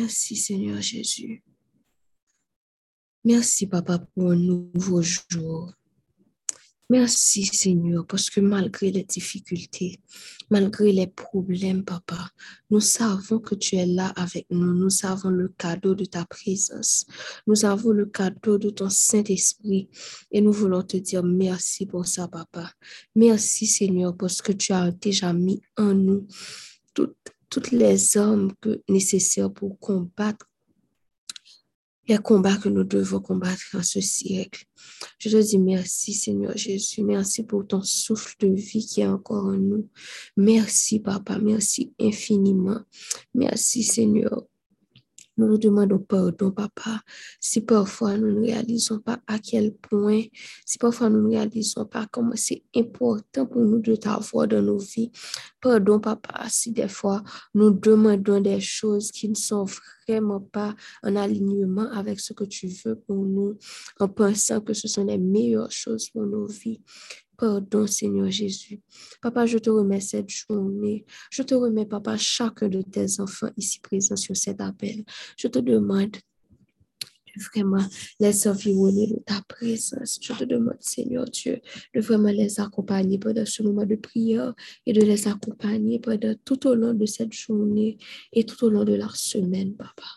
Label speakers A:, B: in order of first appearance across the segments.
A: Merci Seigneur Jésus. Merci Papa pour un nouveau jour. Merci Seigneur, parce que malgré les difficultés, malgré les problèmes, Papa, nous savons que tu es là avec nous. Nous avons le cadeau de ta présence. Nous avons le cadeau de ton Saint-Esprit. Et nous voulons te dire merci pour ça, Papa. Merci Seigneur, parce que tu as déjà mis en nous toutes, les armes nécessaires pour combattre les combats que nous devons combattre en ce siècle. Je te dis merci, Seigneur Jésus. Merci pour ton souffle de vie qui est encore en nous. Merci, Papa. Merci infiniment. Merci, Seigneur, nous nous demandons pardon, papa, si parfois nous ne réalisons pas à quel point, si parfois nous ne réalisons pas comment c'est important pour nous de t'avoir dans nos vies. Pardon, papa, si des fois nous demandons des choses qui ne sont vraiment pas en alignement avec ce que tu veux pour nous, en pensant que ce sont les meilleures choses pour nos vies. Pardon, Seigneur Jésus. Papa, je te remets cette journée. Je te remets, Papa, chacun de tes enfants ici présents sur cet appel. Je te demande de vraiment les environner de ta présence. Je te demande, Seigneur Dieu, de vraiment les accompagner pendant ce moment de prière et de les accompagner pendant tout au long de cette journée et tout au long de la semaine, Papa.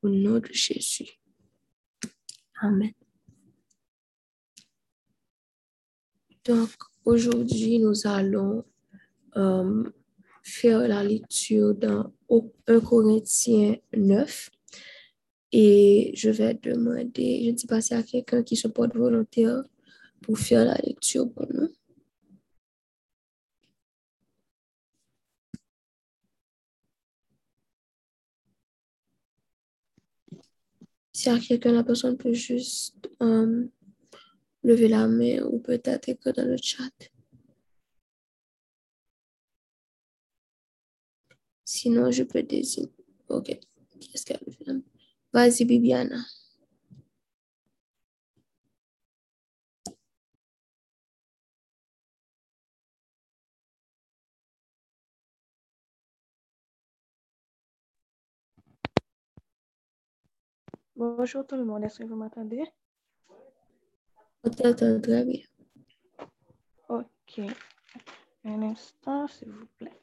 A: Au nom de Jésus. Amen. Donc, aujourd'hui, nous allons euh, faire la lecture dans 1 Corinthiens 9. Et je vais demander, je ne sais pas s'il y a quelqu'un qui se porte volontaire pour faire la lecture pour nous. S'il y a quelqu'un, la personne peut juste euh, lever la main ou peut-être écrire dans le chat. Sinon, je peux désigner. OK. Qu'est-ce qu'elle fait? Vas-y, Bibiana.
B: Bonjour tout le monde, est-ce que vous m'entendez?
A: Peut-être très bien.
B: Ok. Un instant, s'il vous plaît.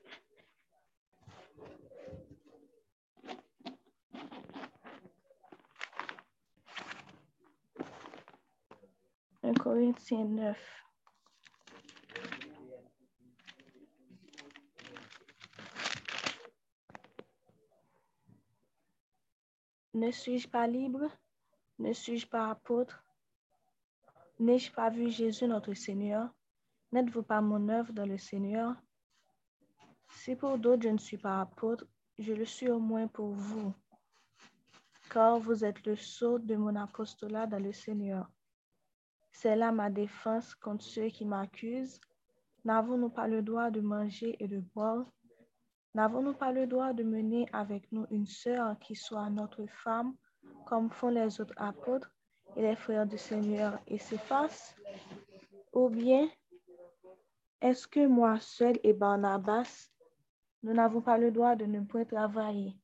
B: Un Corinthiens 9. Ne suis-je pas libre? Ne suis-je pas apôtre? N'ai-je pas vu Jésus notre Seigneur? N'êtes-vous pas mon œuvre dans le Seigneur? Si pour d'autres je ne suis pas apôtre, je le suis au moins pour vous, car vous êtes le sceau de mon apostolat dans le Seigneur. C'est là ma défense contre ceux qui m'accusent. N'avons-nous pas le droit de manger et de boire? N'avons-nous pas le droit de mener avec nous une sœur qui soit notre femme, comme font les autres apôtres? Et les frères du Seigneur et s'effacent? Ou bien, est-ce que moi seul et Barnabas, nous n'avons pas le droit de ne point travailler?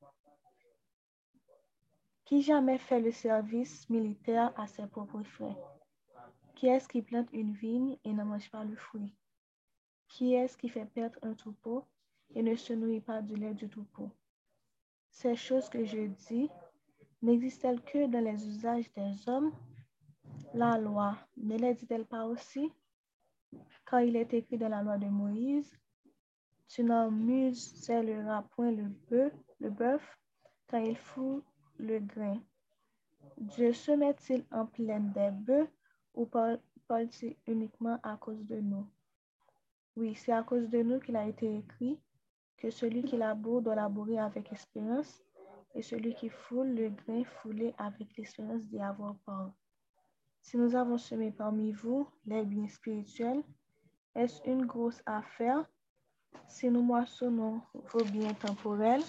B: Qui jamais fait le service militaire à ses propres frais? Qui est-ce qui plante une vigne et ne mange pas le fruit? Qui est-ce qui fait perdre un troupeau et ne se nourrit pas du lait du troupeau? Ces choses que je dis n'existe-t-elle que dans les usages des hommes? La loi ne les dit-elle pas aussi? Quand il est écrit dans la loi de Moïse, tu n'en point le bœuf, le bœuf quand il fout le grain. Dieu se met-il en pleine des bœufs ou parle-t-il uniquement à cause de nous? Oui, c'est à cause de nous qu'il a été écrit que celui qui laboure doit labourer avec espérance et celui qui foule le grain foulé avec l'espérance d'y avoir part. Si nous avons semé parmi vous les biens spirituels, est-ce une grosse affaire si nous moissonnons vos biens temporels?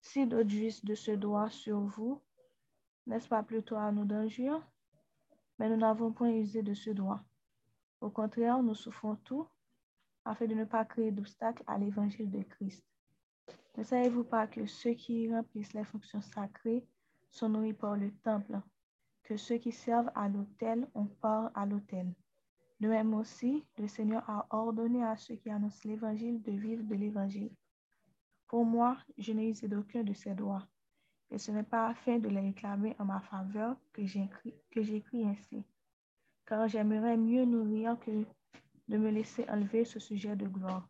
B: Si d'autres jouissent de ce droit sur vous, n'est-ce pas plutôt à nous d'injure? Mais nous n'avons point usé de ce droit. Au contraire, nous souffrons tout afin de ne pas créer d'obstacles à l'évangile de Christ. Ne savez-vous pas que ceux qui remplissent les fonctions sacrées sont nourris par le temple, que ceux qui servent à l'autel ont part à l'autel? De même aussi, le Seigneur a ordonné à ceux qui annoncent l'Évangile de vivre de l'Évangile. Pour moi, je n'ai usé d'aucun de ces droits, et ce n'est pas afin de les réclamer en ma faveur que j'écris ainsi, car j'aimerais mieux nourrir que de me laisser enlever ce sujet de gloire.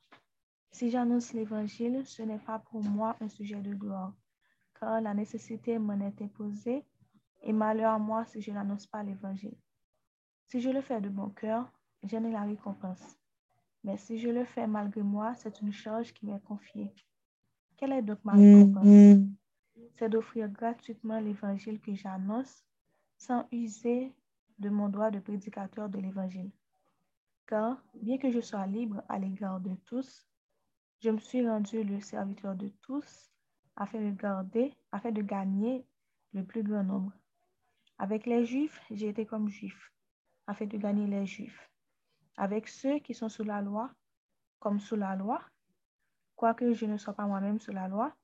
B: Si j'annonce l'Évangile, ce n'est pas pour moi un sujet de gloire, car la nécessité m'en est imposée, et malheur à moi si je n'annonce pas l'Évangile. Si je le fais de bon cœur, j'en ai la récompense. Mais si je le fais malgré moi, c'est une charge qui m'est confiée. Quelle est donc ma récompense? C'est d'offrir gratuitement l'évangile que j'annonce sans user de mon droit de prédicateur de l'évangile. Car, bien que je sois libre à l'égard de tous, je me suis rendu le serviteur de tous afin de garder, afin de gagner le plus grand nombre. Avec les Juifs, j'ai été comme Juif, afin de gagner les Juifs avec ceux qui sont sous la loi, comme sous la loi, quoique je ne sois pas moi-même sous la loi,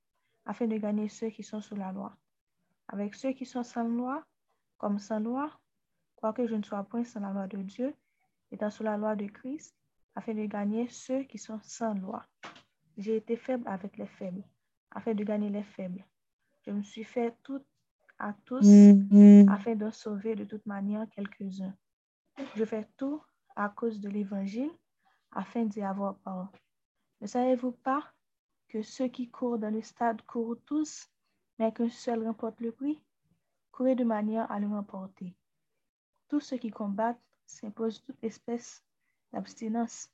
B: afin de gagner ceux qui sont sous la loi. Avec ceux qui sont sans loi, comme sans loi, quoique je ne sois point sans la loi de Dieu, étant sous la loi de Christ, afin de gagner ceux qui sont sans loi. J'ai été faible avec les faibles, afin de gagner les faibles. Je me suis fait tout à tous, afin de sauver de toute manière quelques-uns. Je fais tout à cause de l'Évangile afin d'y avoir part. Ne savez-vous pas que ceux qui courent dans le stade courent tous, mais qu'un seul remporte le prix? Courez de manière à le remporter. Tous ceux qui combattent s'imposent toute espèce d'abstinence,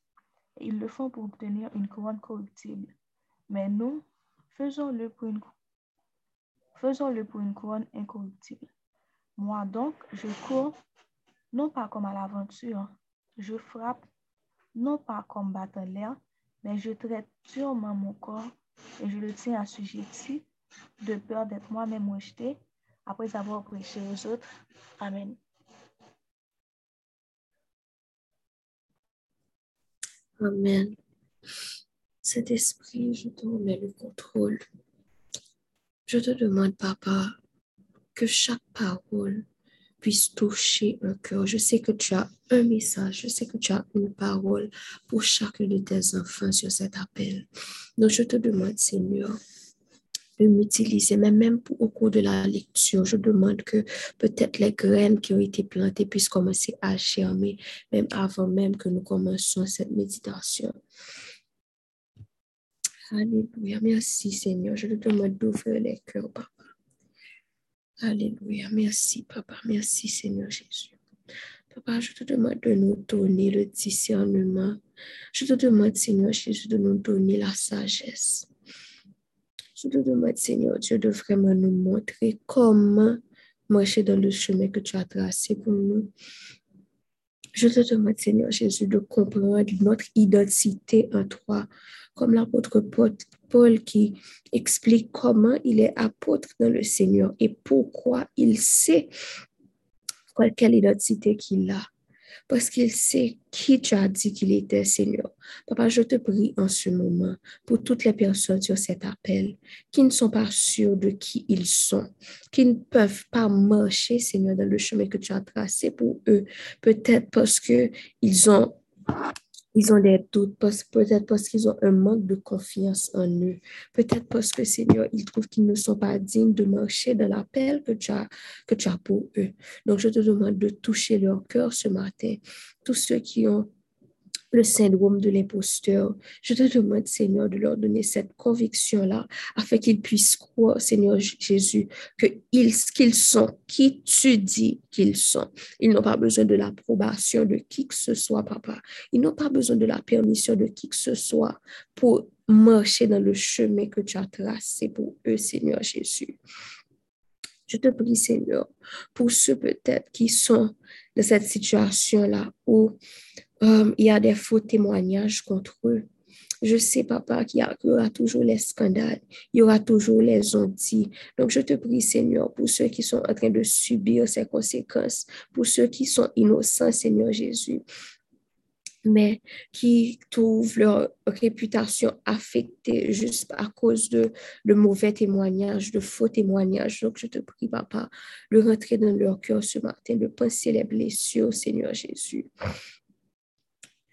B: ils le font pour obtenir une couronne corruptible. Mais nous, faisons-le pour une, couronne incorruptible. Moi donc, je cours, non pas comme à l'aventure, je frappe non pas comme battant l'air, mais je traite durement mon corps et je le tiens assujetti de peur d'être moi-même rejeté après avoir prêché aux autres. Amen.
A: Amen. Cet esprit, je te remets le contrôle. Je te demande, Papa, que chaque parole puisse toucher un cœur. Je sais que tu as un message, je sais que tu as une parole pour chacun de tes enfants sur cet appel. Donc, je te demande, Seigneur, m'utiliser, mais même au cours de la lecture, je demande que peut-être les graines qui ont été plantées puissent commencer à germer, même avant même que nous commencions cette méditation. Alléluia. Merci, Seigneur. Je te demande d'ouvrir les cœurs, Papa. Alléluia. Merci, Papa. Merci, Seigneur Jésus. Papa, je te demande de nous donner le discernement. Je te demande, Seigneur Jésus, de nous donner la sagesse. Je te demande, Seigneur Dieu, de vraiment nous montrer comment marcher dans le chemin que tu as tracé pour nous. Je te demande, Seigneur Jésus, de comprendre notre identité en toi, comme l'apôtre Paul qui explique comment il est apôtre dans le Seigneur et pourquoi il sait quelle identité qu'il a. Parce qu'il sait qui tu as dit qu'il était, Seigneur. Papa, je te prie en ce moment pour toutes les personnes sur cet appel qui ne sont pas sûres de qui ils sont, qui ne peuvent pas marcher, Seigneur, dans le chemin que tu as tracé pour eux. Peut-être parce qu'ils ont ils ont des doutes, peut-être parce qu'ils ont un manque de confiance en eux. Peut-être parce que, Seigneur, ils trouvent qu'ils ne sont pas dignes de marcher dans l'appel que, tu as, que tu as pour eux. Donc, je te demande de toucher leur cœur ce matin. Tous ceux qui ont le syndrome de l'imposteur. Je te demande, Seigneur, de leur donner cette conviction-là afin qu'ils puissent croire, Seigneur Jésus, qu'ils sont qui tu dis qu'ils sont. Ils n'ont pas besoin de l'approbation de qui que ce soit, papa. Ils n'ont pas besoin de la permission de qui que ce soit pour marcher dans le chemin que tu as tracé pour eux, Seigneur Jésus. Je te prie, Seigneur, pour ceux peut-être qui sont dans cette situation-là où euh, il y a des faux témoignages contre eux. Je sais, papa, qu'il y, aura toujours les scandales, il y aura toujours les ondits. Donc, je te prie, Seigneur, pour ceux qui sont en train de subir ces conséquences, pour ceux qui sont innocents, Seigneur Jésus, mais qui trouvent leur réputation affectée juste à cause de, de mauvais témoignages, de faux témoignages. Donc, je te prie, papa, de rentrer dans leur cœur ce matin, de penser les blessures, Seigneur Jésus.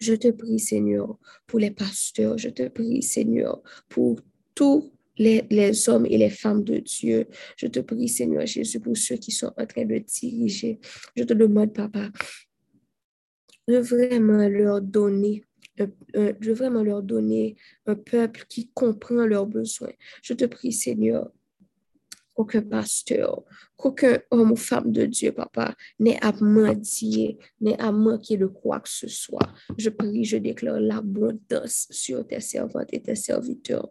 A: Je te prie, Seigneur, pour les pasteurs. Je te prie, Seigneur, pour tous les, hommes et les femmes de Dieu. Je te prie, Seigneur Jésus, pour ceux qui sont en train de diriger. Je te demande, Papa, de vraiment leur donner je veux vraiment leur donner un peuple qui comprend leurs besoins. Je te prie, Seigneur, qu'aucun pasteur, qu'aucun homme ou femme de Dieu, papa, n'ait à mentir, n'ait à manquer de quoi que ce soit. Je prie, je déclare l'abondance sur tes servantes et tes serviteurs.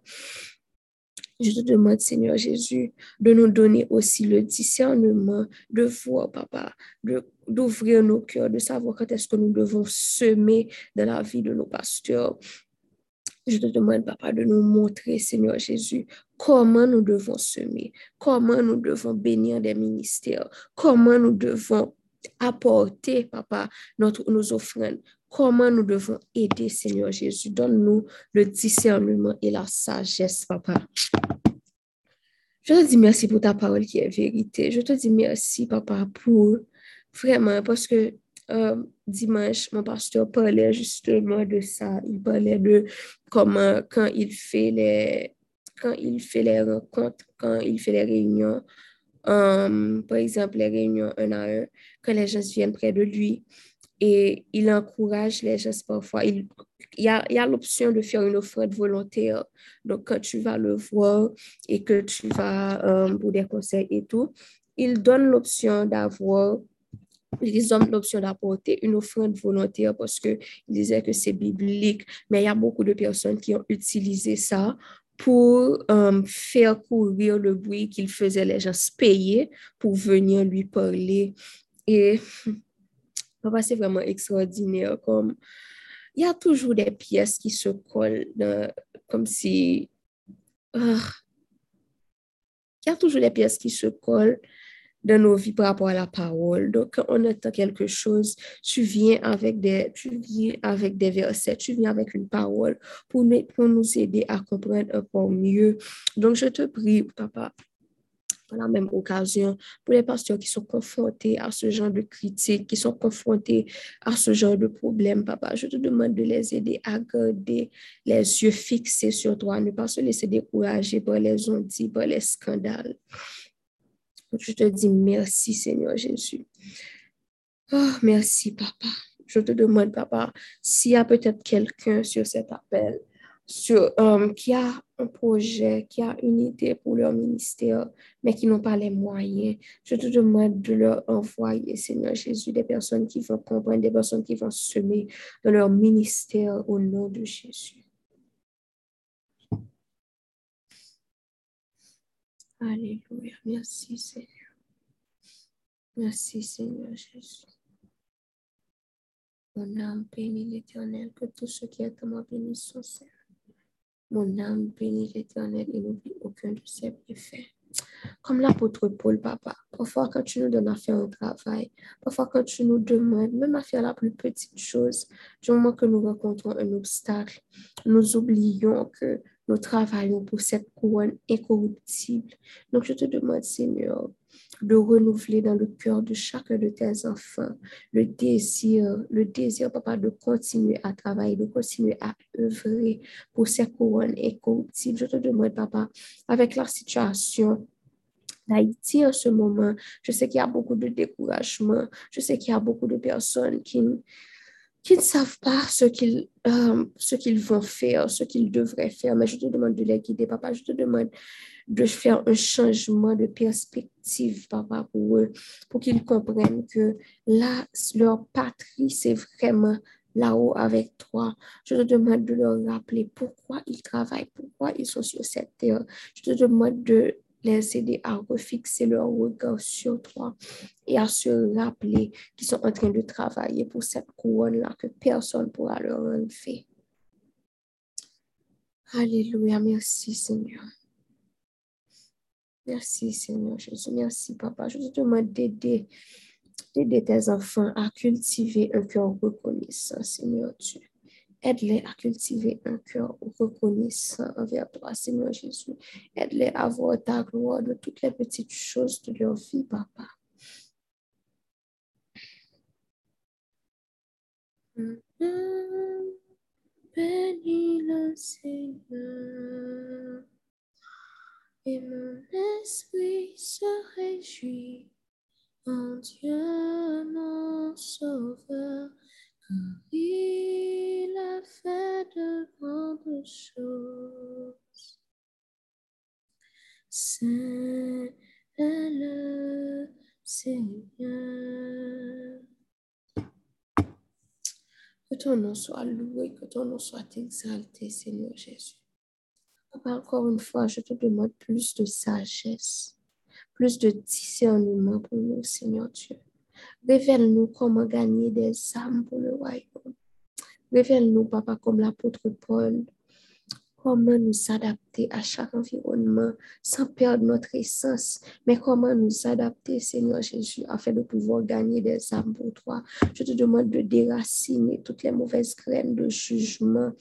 A: Je te demande, Seigneur Jésus, de nous donner aussi le discernement de voir, papa, d'ouvrir nos cœurs, de savoir quand est-ce que nous devons semer dans la vie de nos pasteurs. Je te demande, papa, de nous montrer, Seigneur Jésus, comment nous devons semer, comment nous devons bénir des ministères, comment nous devons apporter, papa, notre, nos offrandes, comment nous devons aider, Seigneur Jésus. Donne-nous le discernement et la sagesse, papa. Je te dis merci pour ta parole qui est vérité. Je te dis merci, papa, pour vraiment, parce que euh, dimanche, mon pasteur parlait justement de ça. Il parlait de comment, quand il fait les, quand il fait les rencontres, quand il fait les réunions, euh, par exemple, les réunions un à un, quand les gens viennent près de lui, et il encourage les gens parfois. Il, y a, a l'option de faire une offrande volontaire. Donc, quand tu vas le voir et que tu vas euh, pour des conseils et tout, il donne l'option d'avoir ils ont l'option d'apporter une offrande volontaire parce qu'ils disaient que c'est biblique, mais il y a beaucoup de personnes qui ont utilisé ça pour euh, faire courir le bruit qu'il faisait les gens payer pour venir lui parler. Et Papa, c'est vraiment extraordinaire. Comme, il y a toujours des pièces qui se collent, comme si... Ah, il y a toujours des pièces qui se collent dans nos vies par rapport à la parole. Donc, quand on entend quelque chose, tu viens avec des, tu viens avec des versets, tu viens avec une parole pour nous, pour nous aider à comprendre encore mieux. Donc, je te prie, papa, par la même occasion, pour les pasteurs qui sont confrontés à ce genre de critiques, qui sont confrontés à ce genre de problèmes, papa, je te demande de les aider à garder les yeux fixés sur toi, ne pas se laisser décourager par les ondits, par les scandales. Je te dis merci, Seigneur Jésus. Oh, merci, papa. Je te demande, papa, s'il y a peut-être quelqu'un sur cet appel sur, um, qui a un projet, qui a une idée pour leur ministère, mais qui n'ont pas les moyens. Je te demande de leur envoyer, Seigneur Jésus, des personnes qui vont comprendre, des personnes qui vont semer dans leur ministère au nom de Jésus. Alléluia. Merci, Seigneur. Merci, Seigneur Jésus. Mon âme bénit l'Éternel, que tout ce qui est en moi bénisse son Seigneur. Mon âme bénit l'Éternel et n'oublie aucun de ses bienfaits. Comme l'apôtre Paul, papa, parfois quand tu nous donnes à faire un travail, parfois quand tu nous demandes même à faire la plus petite chose, du moment que nous rencontrons un obstacle, nous oublions que nous travaillons pour cette couronne incorruptible. Donc je te demande, Seigneur, de renouveler dans le cœur de chacun de tes enfants le désir, le désir, papa, de continuer à travailler, de continuer à œuvrer pour ces couronnes incorruptibles. Je te demande, papa, avec la situation d'Haïti en ce moment, je sais qu'il y a beaucoup de découragement, je sais qu'il y a beaucoup de personnes qui qui ne savent pas ce qu'ils euh, qu'ils vont faire, ce qu'ils devraient faire. Mais je te demande de les guider, papa. Je te demande de faire un changement de perspective, papa, pour eux, pour qu'ils comprennent que là, leur patrie, c'est vraiment là-haut avec toi. Je te demande de leur rappeler pourquoi ils travaillent, pourquoi ils sont sur cette terre. Je te demande de les aider à refixer leur regard sur toi et à se rappeler qu'ils sont en train de travailler pour cette couronne-là que personne ne pourra leur enlever. Alléluia, merci Seigneur. Merci Seigneur Jésus, merci Papa. Je te demande d'aider tes enfants à cultiver un cœur reconnaissant, Seigneur Dieu. Aide-les à cultiver un cœur reconnaissant envers toi, Seigneur Jésus. Aide-les à voir ta gloire de toutes les petites choses de leur vie, Papa. Bénis le Seigneur et mon esprit se réjouit en Dieu mon Sauveur, il a fait de grandes choses. C'est le Seigneur. Que ton nom soit loué, que ton nom soit exalté, Seigneur Jésus. Papa, encore une fois, je te demande plus de sagesse, plus de discernement pour nous, Seigneur Dieu. Révèle-nous comment gagner des âmes pour le royaume. Révèle-nous, Papa, comme l'apôtre Paul, comment nous adapter à chaque environnement sans perdre notre essence, mais comment nous adapter, Seigneur Jésus, afin de pouvoir gagner des âmes pour toi? Je te demande de déraciner toutes les mauvaises graines de jugement.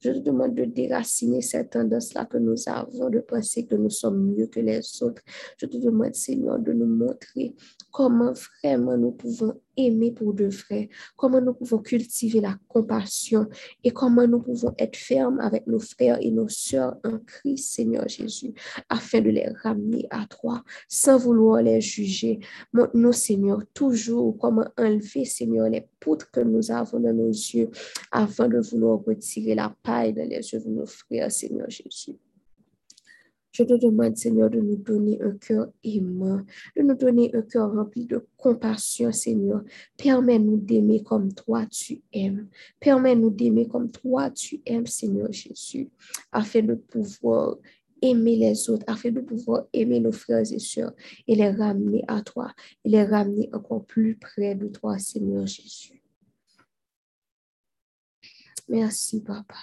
A: Je te demande de déraciner cette tendance-là que nous avons de penser que nous sommes mieux que les autres. Je te demande, Seigneur, de nous montrer comment vraiment nous pouvons aimer pour de vrai, comment nous pouvons cultiver la compassion et comment nous pouvons être fermes avec nos frères et nos sœurs en Christ, Seigneur Jésus, afin de les ramener à toi sans vouloir les juger. Montre-nous, Seigneur, toujours comment enlever, Seigneur, les poutres que nous avons dans nos yeux afin de vouloir retirer la paille dans les yeux de nos frères, Seigneur Jésus. Je te demande, Seigneur, de nous donner un cœur aimant, de nous donner un cœur rempli de compassion, Seigneur. Permets-nous d'aimer comme toi tu aimes. Permets-nous d'aimer comme toi tu aimes, Seigneur Jésus, afin de pouvoir aimer les autres, afin de pouvoir aimer nos frères et sœurs et les ramener à toi, et les ramener encore plus près de toi, Seigneur Jésus. Merci, Papa.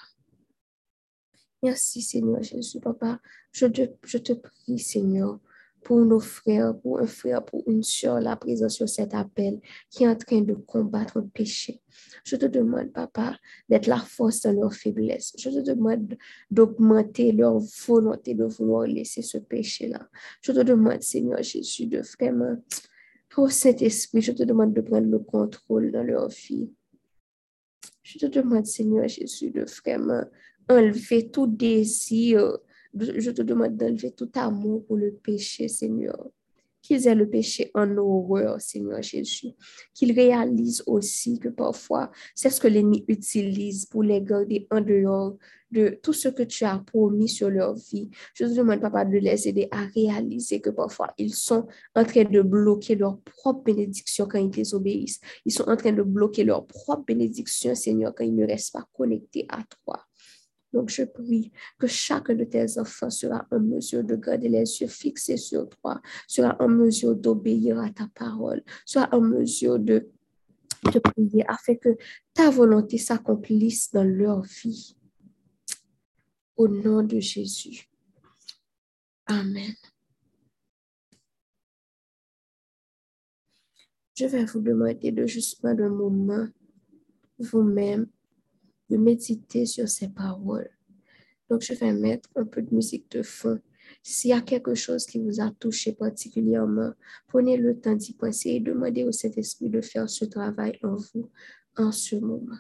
A: Merci, Seigneur Jésus, Papa. Je te, je te prie, Seigneur, pour nos frères, pour un frère, pour une soeur, la présence sur cet appel qui est en train de combattre le péché. Je te demande, Papa, d'être la force dans leur faiblesse. Je te demande d'augmenter leur volonté de vouloir laisser ce péché-là. Je te demande, Seigneur Jésus, de vraiment, pour Saint-Esprit, je te demande de prendre le contrôle dans leur vie. Je te demande, Seigneur Jésus, de vraiment enlever tout désir. Je te demande d'enlever tout amour pour le péché, Seigneur. Qu'ils aient le péché en horreur, Seigneur Jésus. Qu'ils réalisent aussi que parfois, c'est ce que l'ennemi utilise pour les garder en dehors de tout ce que tu as promis sur leur vie. Je te demande, papa, de les aider à réaliser que parfois, ils sont en train de bloquer leur propre bénédiction quand ils désobéissent. Ils sont en train de bloquer leur propre bénédiction, Seigneur, quand ils ne restent pas connectés à toi. Donc, je prie que chacun de tes enfants sera en mesure de garder les yeux fixés sur toi, sera en mesure d'obéir à ta parole, sera en mesure de, prier afin que ta volonté s'accomplisse dans leur vie. Au nom de Jésus. Amen. Je vais vous demander de juste prendre un moment vous-même de méditer sur ces paroles. Donc, je vais mettre un peu de musique de fond. S'il y a quelque chose qui vous a touché particulièrement, prenez le temps d'y penser et demandez au Saint-Esprit de faire ce travail en vous en ce moment.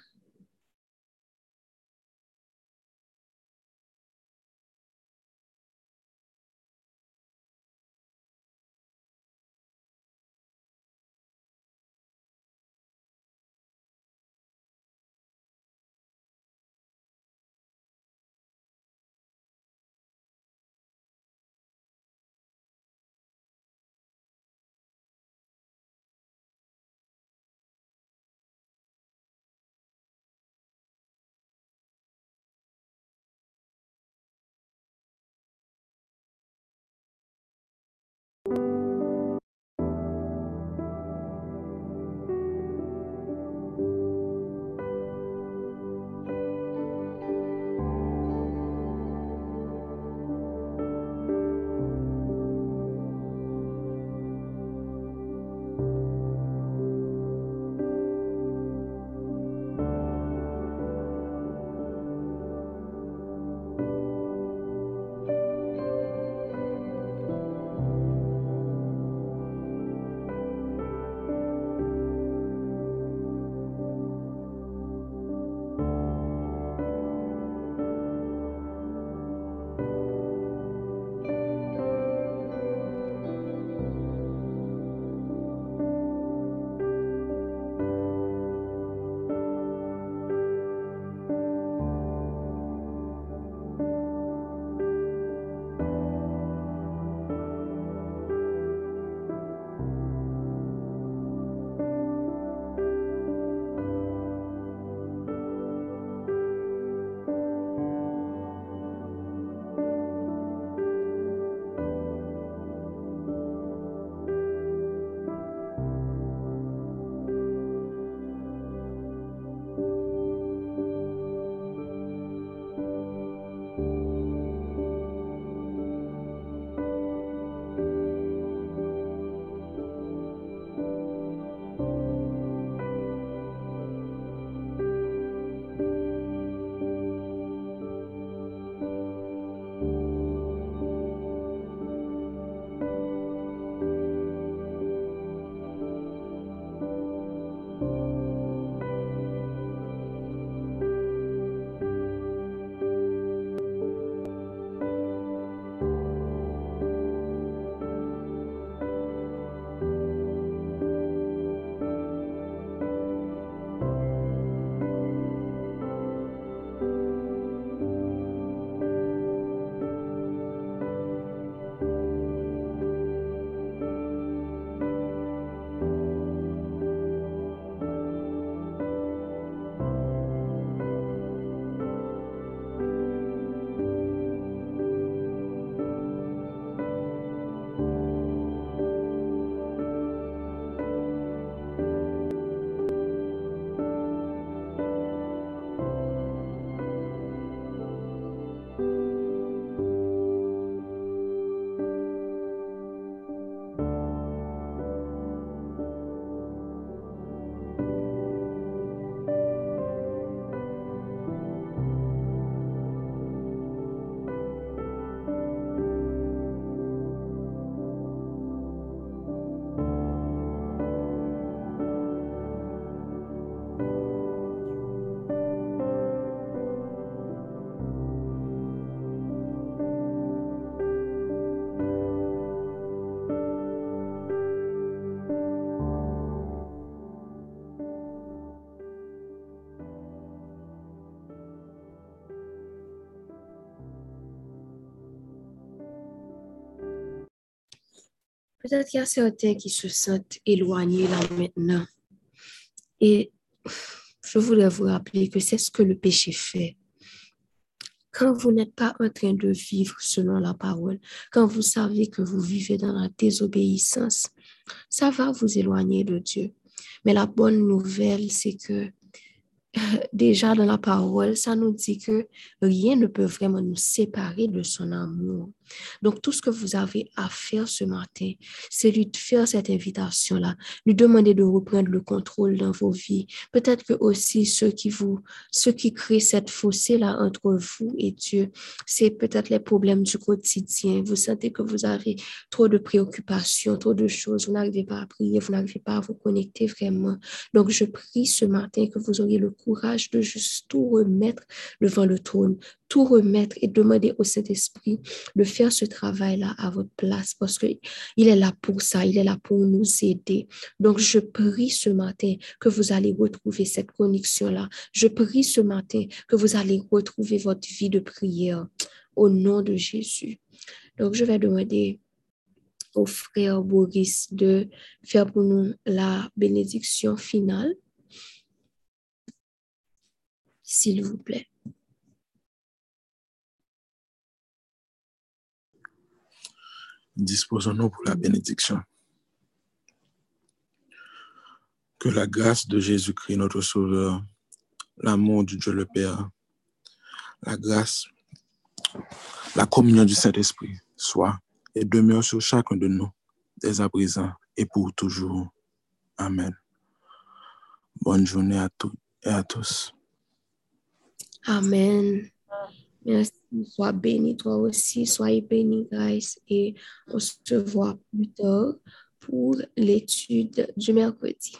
A: Peut-être qu'il y a certains qui se sentent éloignés là maintenant. Et je voudrais vous rappeler que c'est ce que le péché fait. Quand vous n'êtes pas en train de vivre selon la parole, quand vous savez que vous vivez dans la désobéissance, ça va vous éloigner de Dieu. Mais la bonne nouvelle, c'est que déjà dans la parole, ça nous dit que rien ne peut vraiment nous séparer de son amour. Donc, tout ce que vous avez à faire ce matin, c'est lui faire cette invitation-là, lui demander de reprendre le contrôle dans vos vies. Peut-être que aussi ceux qui vous, ceux qui créent cette fossé-là entre vous et Dieu, c'est peut-être les problèmes du quotidien. Vous sentez que vous avez trop de préoccupations, trop de choses. Vous n'arrivez pas à prier, vous n'arrivez pas à vous connecter vraiment. Donc, je prie ce matin que vous auriez le courage de juste tout remettre devant le trône, tout remettre et demander au Saint-Esprit de faire ce travail-là à votre place parce qu'il est là pour ça, il est là pour nous aider. Donc, je prie ce matin que vous allez retrouver cette connexion-là. Je prie ce matin que vous allez retrouver votre vie de prière au nom de Jésus. Donc, je vais demander au frère Boris de faire pour nous la bénédiction finale. S'il vous plaît.
C: Disposons-nous pour la bénédiction. Que la grâce de Jésus-Christ, notre Sauveur, l'amour du Dieu le Père, la grâce, la communion du Saint-Esprit soit et demeure sur chacun de nous, dès à présent et pour toujours. Amen. Bonne journée à tous et à tous.
A: Amen. Merci. Sois béni toi aussi, soyez béni, Grace, et on se voit plus tard pour l'étude du mercredi.